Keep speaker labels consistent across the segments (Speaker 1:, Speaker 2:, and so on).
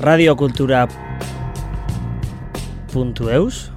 Speaker 1: radiocultura.eus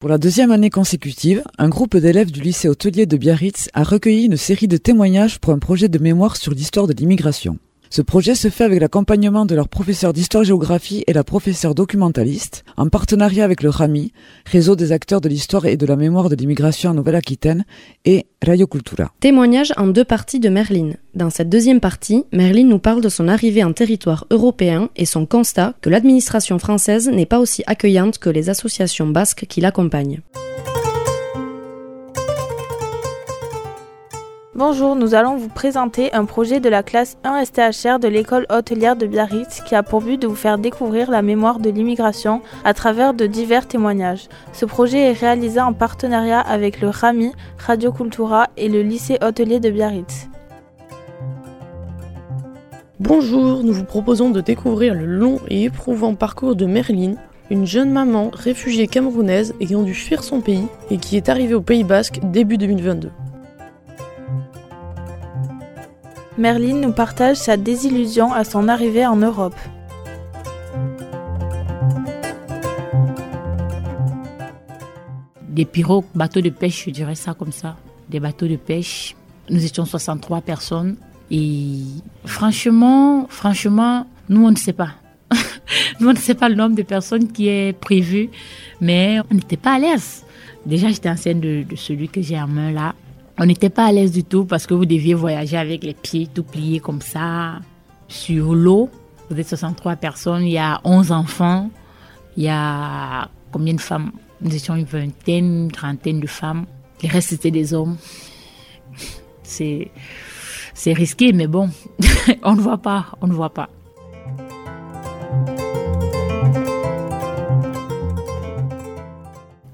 Speaker 2: Pour la deuxième année consécutive, un groupe d'élèves du lycée hôtelier de Biarritz a recueilli une série de témoignages pour un projet de mémoire sur l'histoire de l'immigration. Ce projet se fait avec l'accompagnement de leur professeur d'histoire-géographie et la professeure documentaliste, en partenariat avec le RAMI, Réseau des acteurs de l'histoire et de la mémoire de l'immigration en Nouvelle-Aquitaine, et Radio Cultura.
Speaker 3: Témoignage en deux parties de Merline. Dans cette deuxième partie, Merline nous parle de son arrivée en territoire européen et son constat que l'administration française n'est pas aussi accueillante que les associations basques qui l'accompagnent.
Speaker 4: Bonjour, nous allons vous présenter un projet de la classe 1 STHR de l'école hôtelière de Biarritz qui a pour but de vous faire découvrir la mémoire de l'immigration à travers de divers témoignages. Ce projet est réalisé en partenariat avec le RAMI, Radio Cultura et le lycée hôtelier de Biarritz.
Speaker 5: Bonjour, nous vous proposons de découvrir le long et éprouvant parcours de Merline, une jeune maman réfugiée camerounaise ayant dû fuir son pays et qui est arrivée au Pays Basque début 2022.
Speaker 4: Merline nous partage sa désillusion à son arrivée en Europe.
Speaker 6: Des pirogues, bateaux de pêche, je dirais ça comme ça. Des bateaux de pêche. Nous étions 63 personnes. Et franchement, franchement, nous, on ne sait pas. nous, on ne sait pas le nombre de personnes qui est prévu. Mais on n'était pas à l'aise. Déjà, j'étais ancienne de, de celui que j'ai en main là. On n'était pas à l'aise du tout parce que vous deviez voyager avec les pieds tout pliés comme ça sur l'eau. Vous êtes 63 personnes, il y a 11 enfants, il y a combien de femmes? Nous étions une vingtaine, une trentaine de femmes. Le reste c'était des hommes. C'est c'est risqué mais bon, on ne voit pas, on ne voit pas.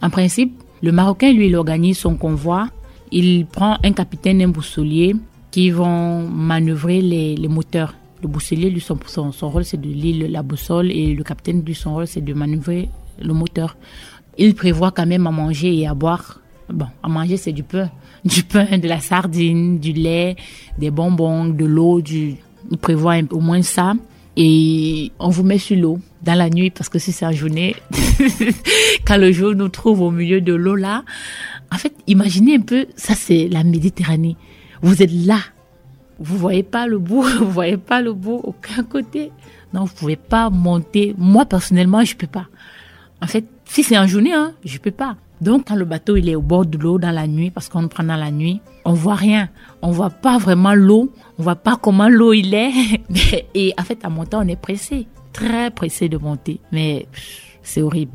Speaker 6: En principe, le Marocain, lui, il organise son convoi il prend un capitaine et un boussolier qui vont manœuvrer les, les moteurs. Le boussolier, lui, son, son, rôle, c'est de lire la boussole et le capitaine, lui, son rôle, c'est de manœuvrer le moteur. Il prévoit quand même à manger et à boire. Bon, à manger, c'est du pain. Du pain, de la sardine, du lait, des bonbons, de l'eau. Il prévoit au moins ça. Et on vous met sur l'eau dans la nuit parce que si c'est en journée, quand le jour nous trouve au milieu de l'eau là, en fait, imaginez un peu, ça c'est la Méditerranée. Vous êtes là, vous voyez pas le bout, vous voyez pas le bout aucun côté. Non, vous pouvez pas monter. Moi personnellement, je peux pas. En fait, si c'est en journée, hein, je peux pas. Donc quand le bateau il est au bord de l'eau dans la nuit, parce qu'on prend dans la nuit, on voit rien, on voit pas vraiment l'eau, on voit pas comment l'eau il est. Et en fait, à monter, on est pressé, très pressé de monter, mais c'est horrible.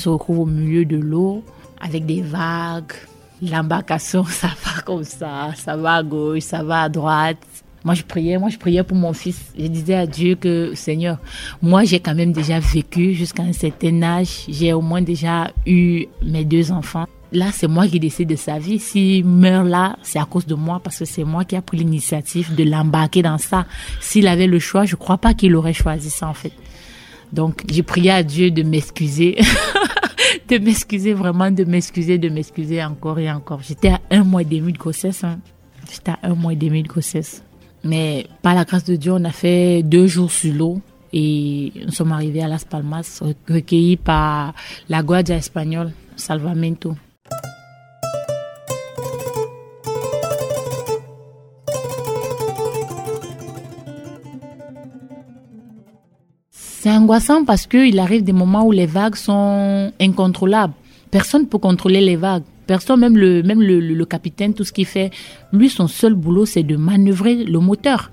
Speaker 6: Se retrouve au milieu de l'eau avec des vagues. L'embarcation, ça va comme ça, ça va à gauche, ça va à droite. Moi, je priais, moi, je priais pour mon fils. Je disais à Dieu que, Seigneur, moi, j'ai quand même déjà vécu jusqu'à un certain âge. J'ai au moins déjà eu mes deux enfants. Là, c'est moi qui décide de sa vie. S'il meurt là, c'est à cause de moi parce que c'est moi qui a pris l'initiative de l'embarquer dans ça. S'il avait le choix, je crois pas qu'il aurait choisi ça, en fait. Donc, j'ai prié à Dieu de m'excuser. de m'excuser, vraiment de m'excuser, de m'excuser encore et encore. J'étais à un mois et demi de grossesse. Hein. J'étais à un mois et demi de grossesse. Mais par la grâce de Dieu, on a fait deux jours sur l'eau et nous sommes arrivés à Las Palmas, recueillis par la Guardia espagnole, Salvamento. C'est angoissant parce qu'il arrive des moments où les vagues sont incontrôlables. Personne ne peut contrôler les vagues. Personne, même le, même le, le, capitaine, tout ce qu'il fait, lui, son seul boulot, c'est de manœuvrer le moteur.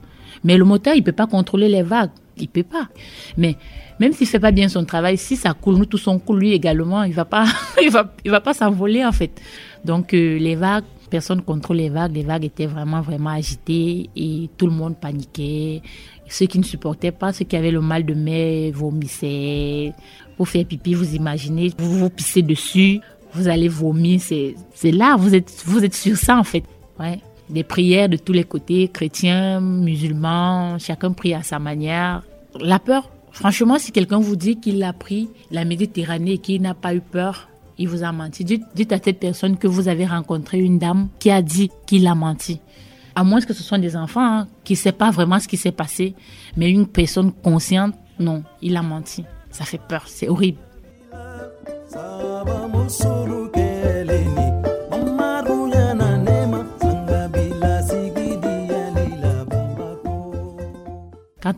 Speaker 6: Mais le moteur, il peut pas contrôler les vagues. Il peut pas. Mais même s'il fait pas bien son travail, si ça coule, nous tous on coule, lui également, il va pas, il va, il va pas s'envoler en fait. Donc euh, les vagues, personne contrôle les vagues. Les vagues étaient vraiment vraiment agitées et tout le monde paniquait. Ceux qui ne supportaient pas, ceux qui avaient le mal de mer, vomissaient. Pour faire pipi, vous imaginez, vous vous pissez dessus, vous allez vomir. C'est là, vous êtes, vous êtes sur ça en fait. Ouais. Des prières de tous les côtés, chrétiens, musulmans, chacun prie à sa manière. La peur, franchement, si quelqu'un vous dit qu'il a pris la Méditerranée et qu'il n'a pas eu peur, il vous a menti. Dites, à cette personne que vous avez rencontré une dame qui a dit qu'il a menti. À moins que ce soit des enfants hein, qui ne savent pas vraiment ce qui s'est passé, mais une personne consciente, non, il a menti. Ça fait peur, c'est horrible.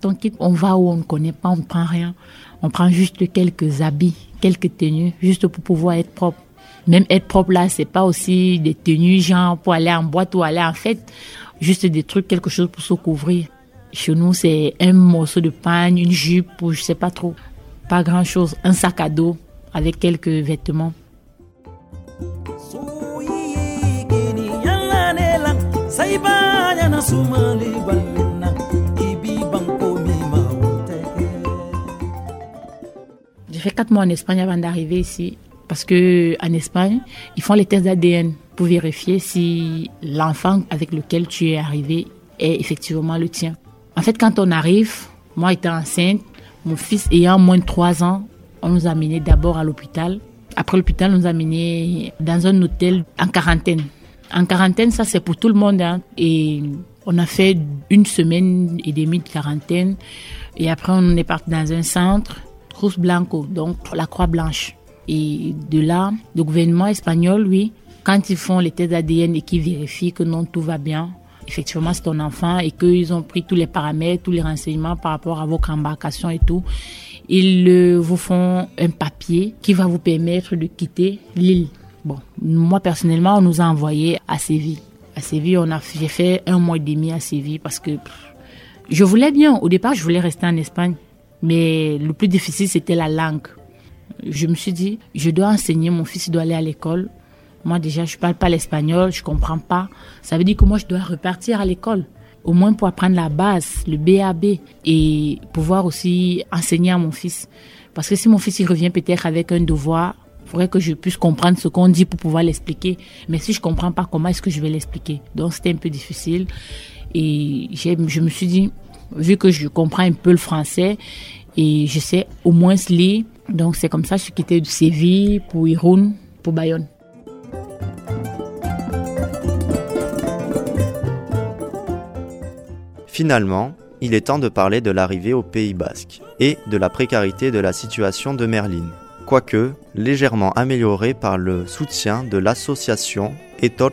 Speaker 6: On on va où on ne connaît pas, on ne prend rien. On prend juste quelques habits, quelques tenues, juste pour pouvoir être propre. Même être propre là, c'est pas aussi des tenues genre pour aller en boîte ou aller en fête, juste des trucs, quelque chose pour se couvrir. Chez nous, c'est un morceau de pagne, une jupe ou je sais pas trop. Pas grand chose. Un sac à dos avec quelques vêtements. J'ai fait quatre mois en Espagne avant d'arriver ici. Parce que en Espagne, ils font les tests d'ADN pour vérifier si l'enfant avec lequel tu es arrivé est effectivement le tien. En fait, quand on arrive, moi étant enceinte, mon fils ayant moins de trois ans, on nous a amenés d'abord à l'hôpital. Après l'hôpital, on nous a amenés dans un hôtel en quarantaine. En quarantaine, ça c'est pour tout le monde. Hein. Et on a fait une semaine et demie de quarantaine. Et après, on est parti dans un centre Cruz Blanco, donc la Croix Blanche. Et de là, le gouvernement espagnol, lui, quand ils font les tests d'ADN et qu'ils vérifient que non, tout va bien, effectivement, c'est ton enfant et qu'ils ont pris tous les paramètres, tous les renseignements par rapport à votre embarcation et tout, ils vous font un papier qui va vous permettre de quitter l'île. Bon, moi personnellement, on nous a envoyé à Séville. À Séville, on a, j'ai fait un mois et demi à Séville parce que je voulais bien. Au départ, je voulais rester en Espagne. Mais le plus difficile, c'était la langue. Je me suis dit, je dois enseigner, mon fils doit aller à l'école. Moi déjà, je parle pas l'espagnol, je comprends pas. Ça veut dire que moi, je dois repartir à l'école. Au moins pour apprendre la base, le BAB, et pouvoir aussi enseigner à mon fils. Parce que si mon fils il revient peut-être avec un devoir, il faudrait que je puisse comprendre ce qu'on dit pour pouvoir l'expliquer. Mais si je comprends pas, comment est-ce que je vais l'expliquer? Donc c'était un peu difficile. Et je me suis dit, vu que je comprends un peu le français et je sais au moins lire. Donc c'est comme ça que je suis quitté de Séville pour Irun, pour Bayonne.
Speaker 1: Finalement, il est temps de parler de l'arrivée au Pays Basque et de la précarité de la situation de Merline, quoique légèrement améliorée par le soutien de l'association Etor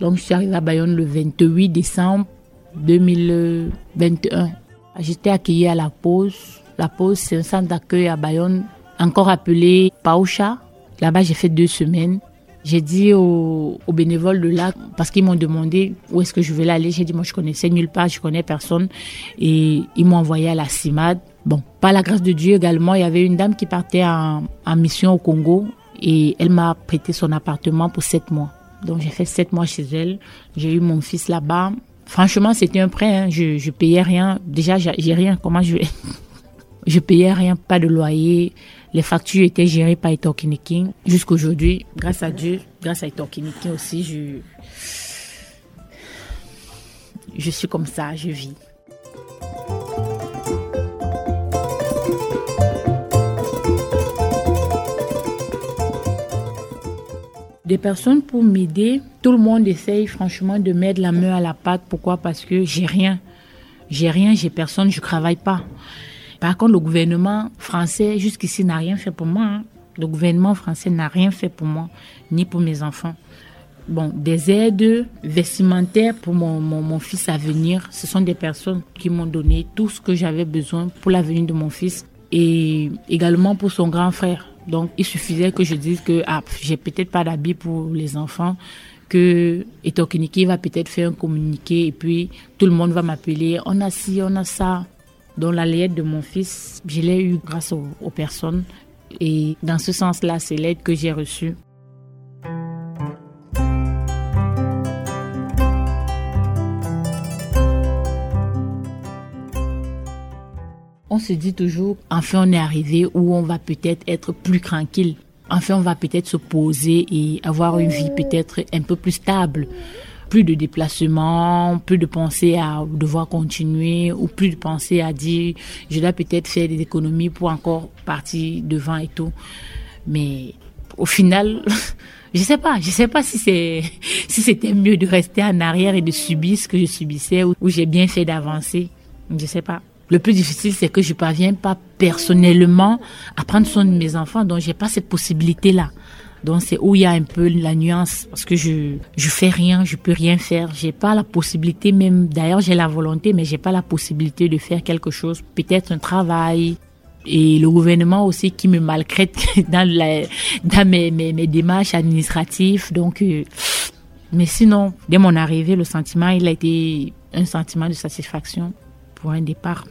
Speaker 6: Donc, je suis arrivée à Bayonne le 28 décembre 2021. J'étais accueillie à la pause. La pause, c'est un centre d'accueil à Bayonne, encore appelé Paucha. Là-bas, j'ai fait deux semaines. J'ai dit aux, bénévoles de là, parce qu'ils m'ont demandé où est-ce que je voulais aller. J'ai dit, moi, je connaissais nulle part, je connais personne. Et ils m'ont envoyé à la CIMAD. Bon, par la grâce de Dieu également, il y avait une dame qui partait en mission au Congo et elle m'a prêté son appartement pour sept mois. Donc j'ai fait sept mois chez elle. J'ai eu mon fils là-bas. Franchement, c'était un prêt. Hein. Je, je payais rien. Déjà, j'ai rien. Comment je vais? Je payais rien, pas de loyer. Les factures étaient gérées par King. Jusqu'aujourd'hui, grâce à Dieu, grâce à King aussi, je, je suis comme ça, je vis. Des personnes pour m'aider. Tout le monde essaye franchement de mettre la main à la pâte. Pourquoi? Parce que j'ai rien. J'ai rien, j'ai personne, je travaille pas. Par contre, le gouvernement français jusqu'ici n'a rien fait pour moi. Hein. Le gouvernement français n'a rien fait pour moi, ni pour mes enfants. Bon, des aides vestimentaires pour mon, mon, mon fils à venir, ce sont des personnes qui m'ont donné tout ce que j'avais besoin pour l'avenir de mon fils et également pour son grand frère. Donc, il suffisait que je dise que ah, j'ai peut-être pas d'habits pour les enfants, que Etokiniki va peut-être faire un communiqué et puis tout le monde va m'appeler. On a ci, on a ça. Dans la lettre de mon fils, je l'ai eu grâce aux, aux personnes. Et dans ce sens-là, c'est l'aide que j'ai reçue. Se dit toujours, enfin on est arrivé où on va peut-être être plus tranquille. Enfin on va peut-être se poser et avoir une vie peut-être un peu plus stable. plus de déplacements, plus de penser à devoir continuer ou plus de penser à dire je dois peut-être faire des économies pour encore partir devant et tout. Mais au final, je sais pas, je sais pas si c'est si c'était mieux de rester en arrière et de subir ce que je subissais ou, j'ai bien fait d'avancer. Je sais pas. Le plus difficile, c'est que je parviens pas personnellement à prendre soin de mes enfants, donc j'ai pas cette possibilité-là. Donc c'est où il y a un peu la nuance parce que je je fais rien, je peux rien faire, j'ai pas la possibilité même d'ailleurs j'ai la volonté mais j'ai pas la possibilité de faire quelque chose, peut-être un travail et le gouvernement aussi qui me maltraite dans la dans mes mes, démarches administratives donc euh, mais sinon dès mon arrivée le sentiment il a été un sentiment de satisfaction pour un départ.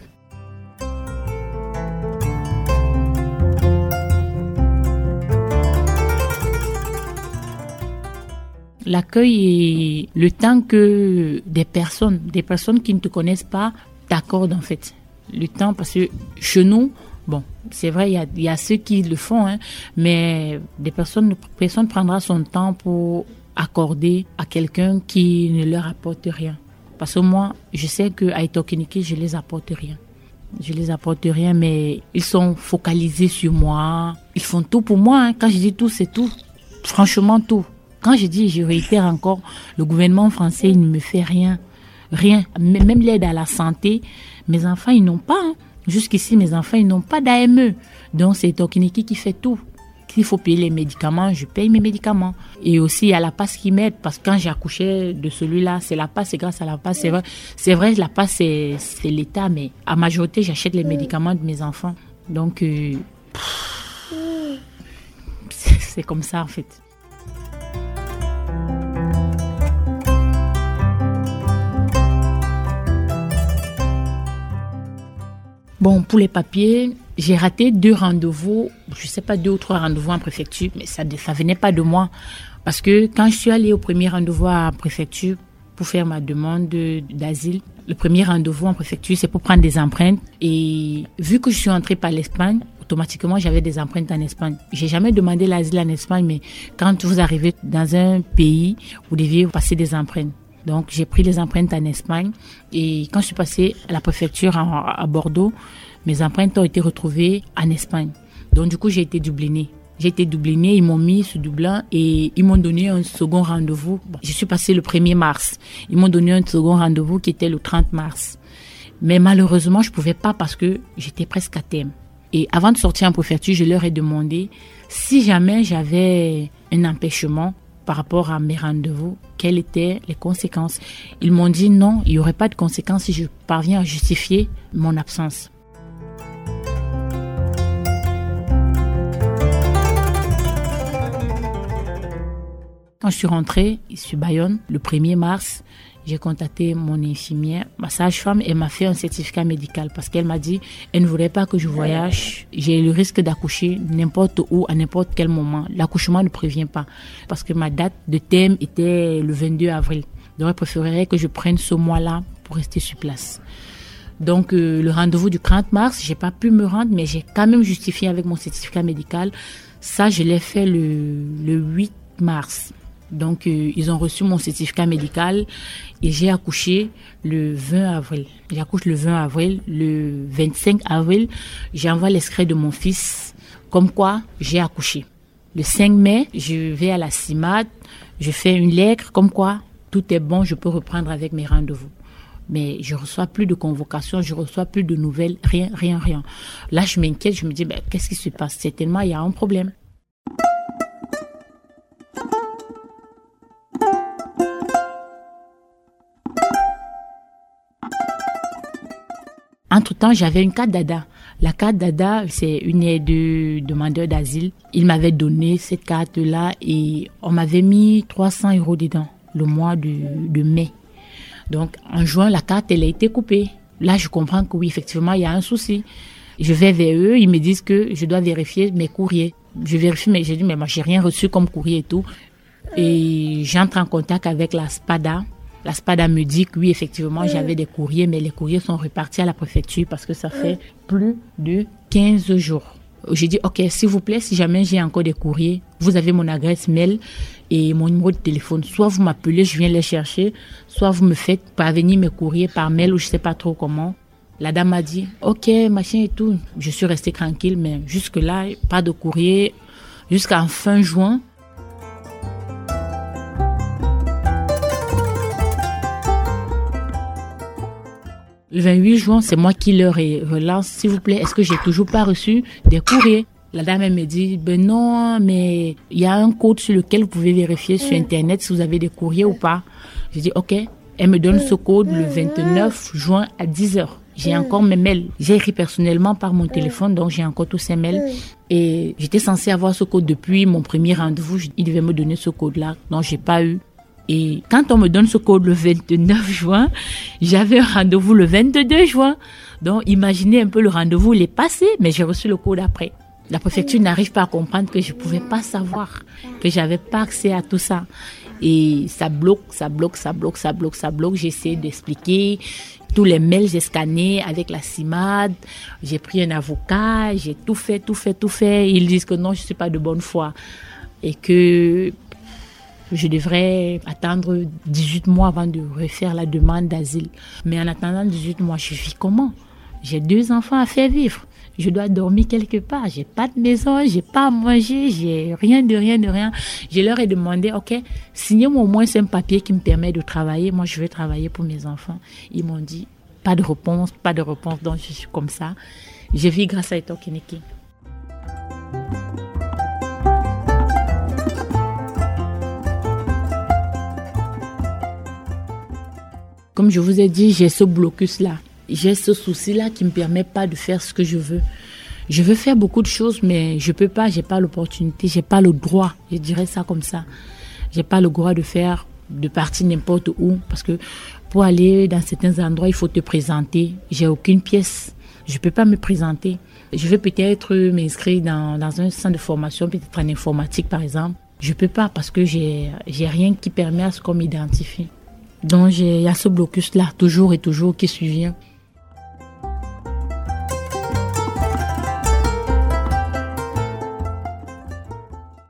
Speaker 6: L'accueil et le temps que des personnes, des personnes qui ne te connaissent pas, t'accordent en fait. Le temps, parce que chez nous, bon, c'est vrai, il y a, y a, ceux qui le font, hein, mais des personnes, personne prendra son temps pour accorder à quelqu'un qui ne leur apporte rien. Parce que moi, je sais que à Etokiniki, je les apporte rien. Je les apporte rien, mais ils sont focalisés sur moi. Ils font tout pour moi. Hein. Quand je dis tout, c'est tout. Franchement, tout. Quand je dis, je réitère encore, le gouvernement français, il ne me fait rien. Rien. Même l'aide à la santé, mes enfants, ils n'ont pas. Hein. Jusqu'ici, mes enfants, ils n'ont pas d'AME. Donc, c'est Tokiniki qui fait tout. S'il faut payer les médicaments, je paye mes médicaments. Et aussi, il y a la passe qui m'aide, parce que quand j'ai accouché de celui-là, c'est la passe, c'est grâce à la passe. C'est vrai, c'est vrai, la passe, c'est, l'État, mais à majorité, j'achète les médicaments de mes enfants. Donc, euh, c'est comme ça, en fait. Bon, pour les papiers, j'ai raté deux rendez-vous, je sais pas, deux ou trois rendez-vous en préfecture, mais ça ne venait pas de moi. Parce que quand je suis allée au premier rendez-vous en préfecture pour faire ma demande d'asile, le premier rendez-vous en préfecture, c'est pour prendre des empreintes. Et vu que je suis entrée par l'Espagne, automatiquement, j'avais des empreintes en Espagne. J'ai jamais demandé l'asile en Espagne, mais quand vous arrivez dans un pays, vous deviez passer des empreintes. Donc j'ai pris les empreintes en Espagne et quand je suis passée à la préfecture à, Bordeaux, mes empreintes ont été retrouvées en Espagne. Donc du coup j'ai été dublinée. J'ai été dublinée, ils m'ont mis sous Dublin et ils m'ont donné un second rendez-vous. je suis passée le 1er mars. Ils m'ont donné un second rendez-vous qui était le 30 mars. Mais malheureusement, je pouvais pas parce que j'étais presque à thème. Et avant de sortir en préfecture, je leur ai demandé si jamais j'avais un empêchement par rapport à mes rendez-vous, quelles étaient les conséquences. Ils m'ont dit non, il n'y aurait pas de conséquences si je parviens à justifier mon absence. Quand je suis rentrée, suis Bayonne, le 1er mars, j'ai contacté mon infirmière, ma sage-femme, elle m'a fait un certificat médical parce qu'elle m'a dit, elle ne voudrait pas que je voyage. J'ai le risque d'accoucher n'importe où, à n'importe quel moment. L'accouchement ne prévient pas parce que ma date de thème était le 22 avril. Donc, elle préférerait que je prenne ce mois-là pour rester sur place. Donc, euh, le rendez-vous du 30 mars, j'ai pas pu me rendre, mais j'ai quand même justifié avec mon certificat médical. Ça, je l'ai fait le 8 mars. Donc, euh, ils ont reçu mon certificat médical et j'ai accouché le 20 avril. J'accouche le 20 avril. Le 25 avril, j'envoie l'extrait de mon fils comme quoi j'ai accouché. Le 5 mai, je vais à la CIMAD, je fais une lettre comme quoi tout est bon, je peux reprendre avec mes rendez-vous. Mais je reçois plus de convocations, je reçois plus de nouvelles, rien, rien, rien. Là, je m'inquiète, je me dis, ben, qu'est-ce qui se passe? Certainement, il y a un problème. J'avais une carte d'ADA. La carte d'ADA, c'est une aide de demandeur d'asile. Il m'avait donné cette carte-là et on m'avait mis 300 euros dedans le mois de, de mai. Donc, en juin, la carte, elle a été coupée. Là, je comprends que oui, effectivement, il y a un souci. Je vais vers eux, ils me disent que je dois vérifier mes courriers. Je vérifie, mais j'ai dit, mais moi, j'ai rien reçu comme courrier et tout. Et j'entre en contact avec la SPADA, la SPADA me dit que oui, effectivement, j'avais des courriers, mais les courriers sont repartis à la préfecture parce que ça fait plus de 15 jours. J'ai dit, OK, s'il vous plaît, si jamais j'ai encore des courriers, vous avez mon adresse mail et mon numéro de téléphone. Soit vous m'appelez, je viens les chercher, soit vous me faites parvenir mes courriers par mail ou je sais pas trop comment. La dame m'a dit, OK, machin et tout. Je suis restée tranquille, mais jusque-là, pas de courrier. Jusqu'à fin juin, Le 28 juin, c'est moi qui leur relance, s'il vous plaît, est-ce que j'ai toujours pas reçu des courriers? La dame, elle me dit, ben non, mais il y a un code sur lequel vous pouvez vérifier sur Internet si vous avez des courriers ou pas. Je dis, OK. Elle me donne ce code le 29 juin à 10 heures. J'ai encore mes mails. J'ai écrit personnellement par mon téléphone, donc j'ai encore tous ces mails. Et j'étais censée avoir ce code depuis mon premier rendez-vous. Il devait me donner ce code-là, donc j'ai pas eu. Et quand on me donne ce code le 29 juin, j'avais un rendez-vous le 22 juin. Donc imaginez un peu le rendez-vous, il est passé, mais j'ai reçu le code après. La préfecture n'arrive pas à comprendre que je pouvais pas savoir, que j'avais pas accès à tout ça. Et ça bloque, ça bloque, ça bloque, ça bloque, ça bloque. J'essaie d'expliquer tous les mails, j'ai scanné avec la CIMAD, j'ai pris un avocat, j'ai tout fait, tout fait, tout fait. Ils disent que non, je suis pas de bonne foi et que je devrais attendre 18 mois avant de refaire la demande d'asile. Mais en attendant 18 mois, je vis comment? J'ai deux enfants à faire vivre. Je dois dormir quelque part. J'ai pas de maison, j'ai pas à manger, j'ai rien de rien de rien. Je leur ai demandé, ok, signez-moi au moins un papier qui me permet de travailler. Moi, je vais travailler pour mes enfants. Ils m'ont dit, pas de réponse, pas de réponse. Donc, je suis comme ça. Je vis grâce à Eto Keneki. Comme je vous ai dit, j'ai ce blocus-là j'ai ce souci-là qui me permet pas de faire ce que je veux. Je veux faire beaucoup de choses, mais je peux pas, j'ai pas l'opportunité, j'ai pas le droit, je dirais ça comme ça. J'ai pas le droit de faire, de partir n'importe où, parce que pour aller dans certains endroits, il faut te présenter. J'ai aucune pièce. Je peux pas me présenter. Je vais peut-être m'inscrire dans, un centre de formation, peut-être en informatique, par exemple. Je peux pas parce que j'ai, j'ai rien qui permet à ce qu'on m'identifie. Donc, il y a ce blocus-là, toujours et toujours, qui suit.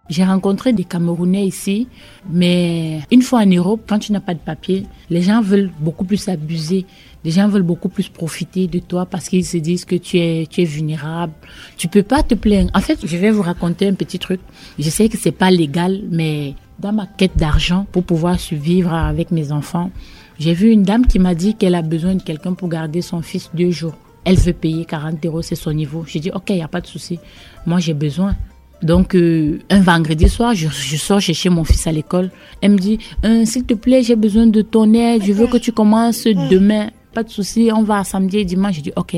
Speaker 6: J'ai rencontré des Camerounais ici, mais une fois en Europe, quand tu n'as pas de papier, les gens veulent beaucoup plus abuser. Les gens veulent beaucoup plus profiter de toi parce qu'ils se disent que tu es, tu es vulnérable. Tu peux pas te plaindre. En fait, je vais vous raconter un petit truc. Je sais que c'est pas légal, mais dans ma quête d'argent pour pouvoir survivre avec mes enfants, j'ai vu une dame qui m'a dit qu'elle a besoin de quelqu'un pour garder son fils deux jours. Elle veut payer 40 euros, c'est son niveau. J'ai dit, ok, il n'y a pas de souci. Moi, j'ai besoin. Donc, euh, un vendredi soir, je, sors chercher mon fils à l'école. Elle me dit, euh, s'il te plaît, j'ai besoin de ton aide. Je veux que tu commences demain. Pas de souci, on va samedi et dimanche. Je dis, OK.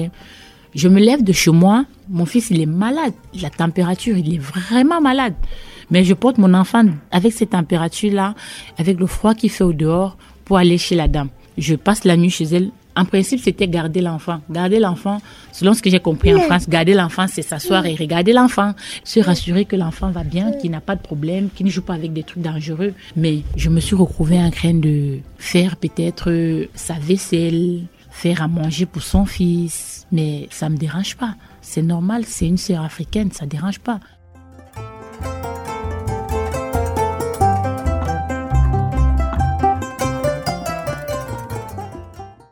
Speaker 6: Je me lève de chez moi. Mon fils, il est malade. La température, il est vraiment malade. Mais je porte mon enfant avec cette température-là, avec le froid qu'il fait au dehors, pour aller chez la dame. Je passe la nuit chez elle en principe, c'était garder l'enfant. Garder l'enfant, selon ce que j'ai compris en France, garder l'enfant, c'est s'asseoir et regarder l'enfant. Se rassurer que l'enfant va bien, qu'il n'a pas de problème, qu'il ne joue pas avec des trucs dangereux. Mais je me suis retrouvée en train de faire peut-être euh, sa vaisselle, faire à manger pour son fils. Mais ça me dérange pas. C'est normal, c'est une sœur africaine, ça dérange pas.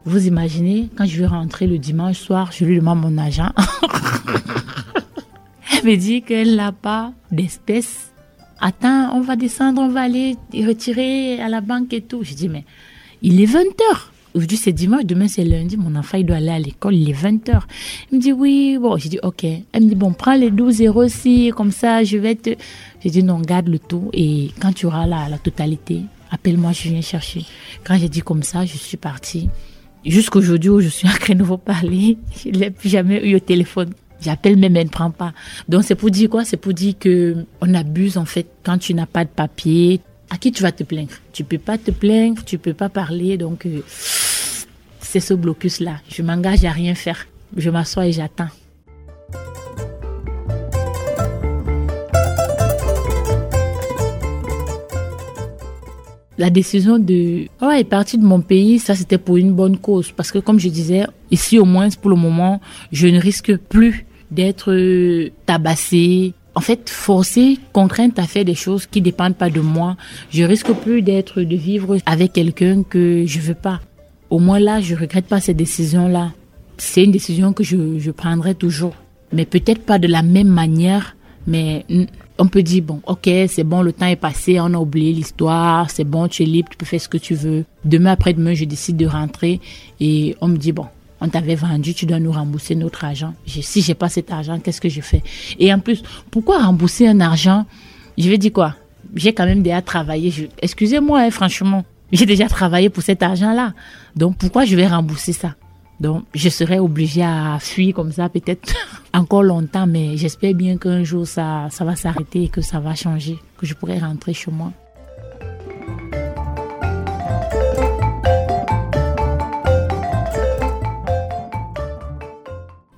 Speaker 6: Vous imaginez, quand je vais rentrer le dimanche soir, je lui demande mon agent. Elle me dit qu'elle n'a pas d'espèces. Attends, on va descendre, on va aller retirer à la banque et tout. Je dis, mais il est 20 heures. Aujourd'hui, c'est dimanche, demain, c'est lundi. Mon enfant, il doit aller à l'école, il est 20 heures. Il me dit, oui, bon. J'ai dit, ok. Elle me dit, bon, prends les 12 euros aussi, comme ça, je vais te. J'ai dit, non, garde le tout. Et quand tu auras la, la totalité, appelle-moi, je viens chercher. Quand j'ai dit comme ça, je suis partie. Jusqu'aujourd'hui où je suis en vous parler, je l'ai plus jamais eu au téléphone. J'appelle même elle ne prend pas. Donc c'est pour dire quoi? C'est pour dire que on abuse en fait quand tu n'as pas de papier. À qui tu vas te plaindre? Tu peux pas te plaindre, tu peux pas parler. Donc euh, c'est ce blocus là. Je m'engage à rien faire. Je m'assois et j'attends. La décision de oh, est partie de mon pays, ça c'était pour une bonne cause. Parce que comme je disais, ici au moins pour le moment, je ne risque plus d'être tabassée. En fait, forcée, contrainte à faire des choses qui dépendent pas de moi. Je risque plus d'être, de vivre avec quelqu'un que je veux pas. Au moins là, je regrette pas cette décision-là. C'est une décision que je, je prendrai toujours. Mais peut-être pas de la même manière, mais on peut dire, bon, ok, c'est bon, le temps est passé, on a oublié l'histoire, c'est bon, tu es libre, tu peux faire ce que tu veux. Demain après-demain, je décide de rentrer et on me dit, bon, on t'avait vendu, tu dois nous rembourser notre argent. Si j'ai pas cet argent, qu'est-ce que je fais? Et en plus, pourquoi rembourser un argent? Je vais dire quoi? J'ai quand même déjà travaillé. Excusez-moi, hein, franchement, j'ai déjà travaillé pour cet argent-là. Donc pourquoi je vais rembourser ça? Donc, je serais obligée à fuir comme ça peut-être encore longtemps, mais j'espère bien qu'un jour ça, ça va s'arrêter et que ça va changer, que je pourrai rentrer chez moi.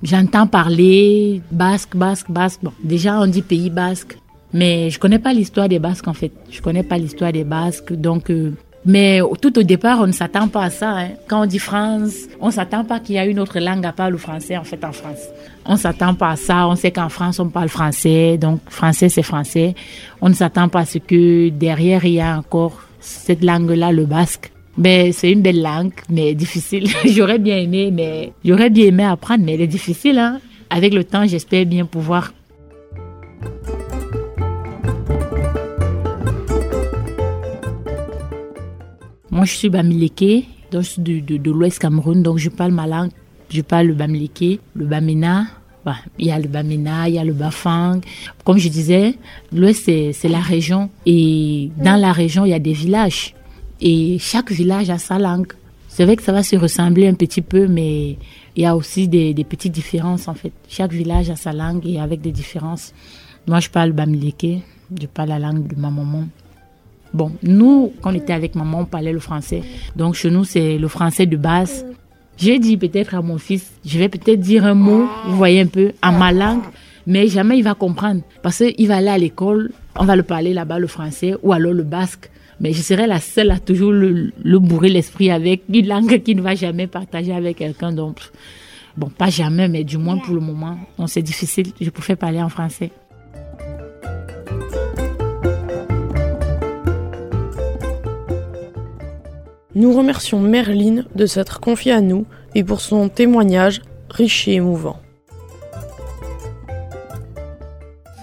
Speaker 6: J'entends parler basque, basque, basque. Bon, déjà on dit pays basque, mais je connais pas l'histoire des basques en fait. Je connais pas l'histoire des basques, donc euh, mais tout au départ, on ne s'attend pas à ça. Hein. Quand on dit France, on ne s'attend pas qu'il y a une autre langue à part le français en fait en France. On ne s'attend pas à ça. On sait qu'en France, on parle français, donc français c'est français. On ne s'attend pas à ce que derrière il y a encore cette langue-là, le basque. Mais c'est une belle langue, mais difficile. j'aurais bien aimé, mais j'aurais bien aimé apprendre, mais elle est difficile. Hein. Avec le temps, j'espère bien pouvoir Moi, je suis Bamileke, donc je suis de, l'Ouest Cameroun, donc je parle ma langue. Je parle le Bamileke, le Bamina. Bah, il y a le Bamina, il y a le Bafang. Comme je disais, l'Ouest, c'est la région. Et dans la région, il y a des villages. Et chaque village a sa langue. C'est vrai que ça va se ressembler un petit peu, mais il y a aussi des, des petites différences, en fait. Chaque village a sa langue et avec des différences. Moi, je parle Bamileke. Je parle la langue de ma maman. Bon, nous, quand on était avec maman, on parlait le français. Donc chez nous, c'est le français de base. J'ai dit peut-être à mon fils, je vais peut-être dire un mot, vous voyez un peu, en ma langue, mais jamais il va comprendre. Parce qu'il va aller à l'école, on va le parler là-bas le français ou alors le basque. Mais je serai la seule à toujours le, bourrer l'esprit avec une langue qu'il ne va jamais partager avec quelqu'un. Donc, bon, pas jamais, mais du moins pour le moment, c'est difficile. Je préfère parler en français.
Speaker 5: Nous remercions Merline de s'être confiée à nous et pour son témoignage riche et émouvant.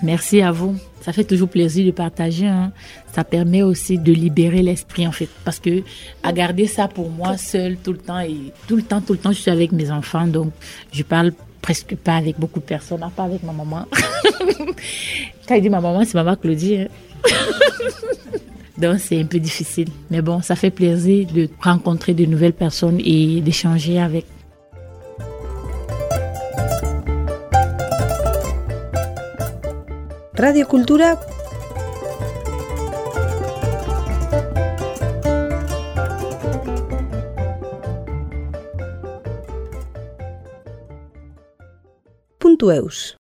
Speaker 6: Merci à vous. Ça fait toujours plaisir de partager. Hein. Ça permet aussi de libérer l'esprit en fait. Parce que à garder ça pour moi seul tout le temps et tout le temps, tout le temps, je suis avec mes enfants. Donc je parle presque pas avec beaucoup de personnes, pas avec ma maman. Quand il dit ma maman, c'est maman Claudie. Hein. Donc c'est un peu difficile. Mais bon, ça fait plaisir de rencontrer de nouvelles personnes et d'échanger avec.
Speaker 7: Radio Cultura. Punto